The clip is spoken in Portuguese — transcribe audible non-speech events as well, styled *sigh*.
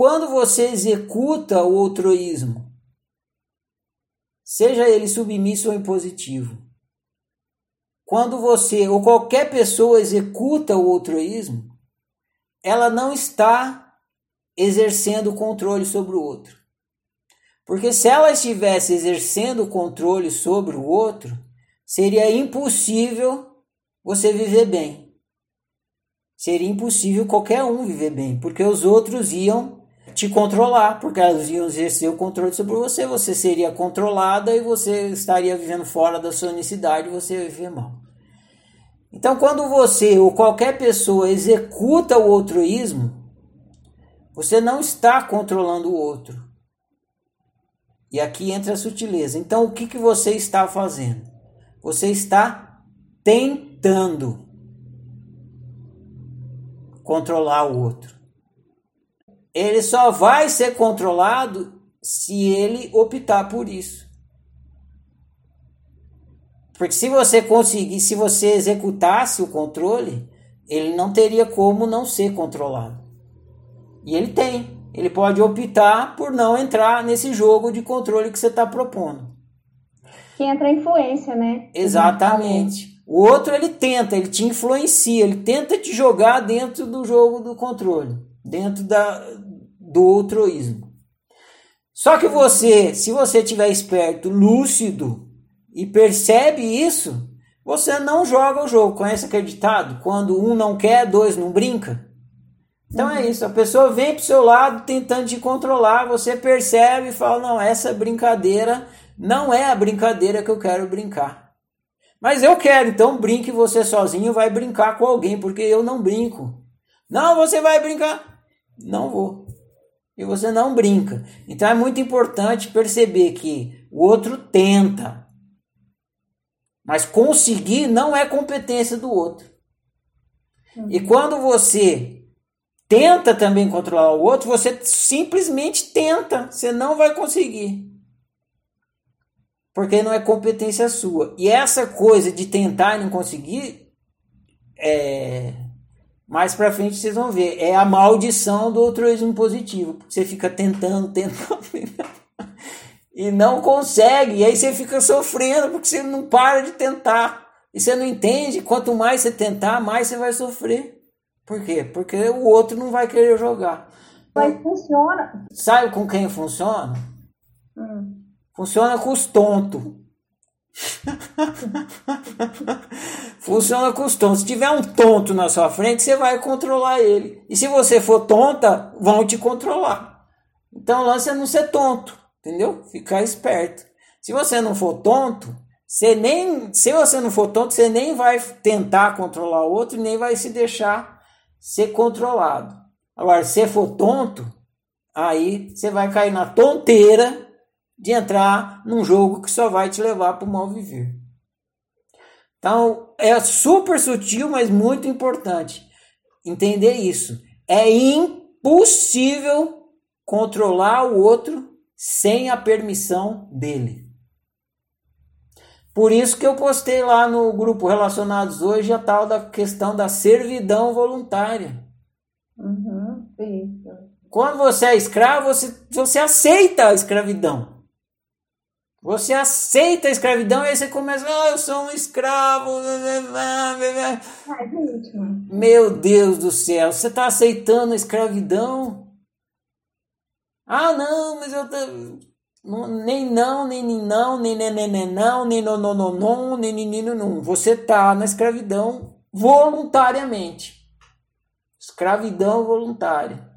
quando você executa o outroísmo, seja ele submisso ou impositivo, quando você ou qualquer pessoa executa o outroísmo, ela não está exercendo controle sobre o outro. Porque se ela estivesse exercendo controle sobre o outro, seria impossível você viver bem. Seria impossível qualquer um viver bem, porque os outros iam te controlar, porque elas iam exercer o controle sobre você, você seria controlada e você estaria vivendo fora da sua unicidade, você ia viver mal. Então, quando você ou qualquer pessoa executa o altruísmo, você não está controlando o outro. E aqui entra a sutileza. Então, o que, que você está fazendo? Você está tentando controlar o outro ele só vai ser controlado se ele optar por isso. Porque se você conseguir, se você executasse o controle, ele não teria como não ser controlado. E ele tem. Ele pode optar por não entrar nesse jogo de controle que você está propondo. Que entra a influência, né? Exatamente. O outro ele tenta, ele te influencia, ele tenta te jogar dentro do jogo do controle dentro da, do outroísmo. Só que você, se você tiver esperto, lúcido e percebe isso, você não joga o jogo. Conhece aquele ditado? Quando um não quer, dois não brinca? Então é isso, a pessoa vem pro seu lado tentando te controlar, você percebe e fala: "Não, essa brincadeira não é a brincadeira que eu quero brincar". Mas eu quero, então brinque você sozinho, vai brincar com alguém, porque eu não brinco. Não, você vai brincar. Não vou. E você não brinca. Então é muito importante perceber que o outro tenta. Mas conseguir não é competência do outro. E uhum. quando você tenta também controlar o outro, você simplesmente tenta. Você não vai conseguir. Porque não é competência sua. E essa coisa de tentar e não conseguir é, mais para frente vocês vão ver. É a maldição do altruísmo positivo. Você fica tentando, *laughs* tentando, e não consegue. E aí você fica sofrendo porque você não para de tentar. E você não entende. Quanto mais você tentar, mais você vai sofrer. Por quê? Porque o outro não vai querer jogar. Mas funciona. Sabe com quem funciona? Hum. Funciona com os tontos. *laughs* Funciona com os tontos. Se tiver um tonto na sua frente, você vai controlar ele. E se você for tonta, vão te controlar. Então o lance é não ser tonto, entendeu? Ficar esperto. Se você não for tonto, você nem, se você não for tonto, você nem vai tentar controlar o outro, nem vai se deixar ser controlado. Agora, se for tonto, aí você vai cair na tonteira de entrar num jogo que só vai te levar para o mal viver. Então, é super sutil, mas muito importante entender isso. É impossível controlar o outro sem a permissão dele. Por isso que eu postei lá no grupo Relacionados hoje a tal da questão da servidão voluntária. Uhum. Quando você é escravo, você, você aceita a escravidão. Você aceita a escravidão e aí você começa, ah, eu sou um escravo. Meu Deus do céu, você está aceitando a escravidão? Ah, não, mas eu nem não, nem nem não, nem nem nem nem não, nem não não não não, nem nem nem não. Você está na escravidão voluntariamente. Escravidão voluntária.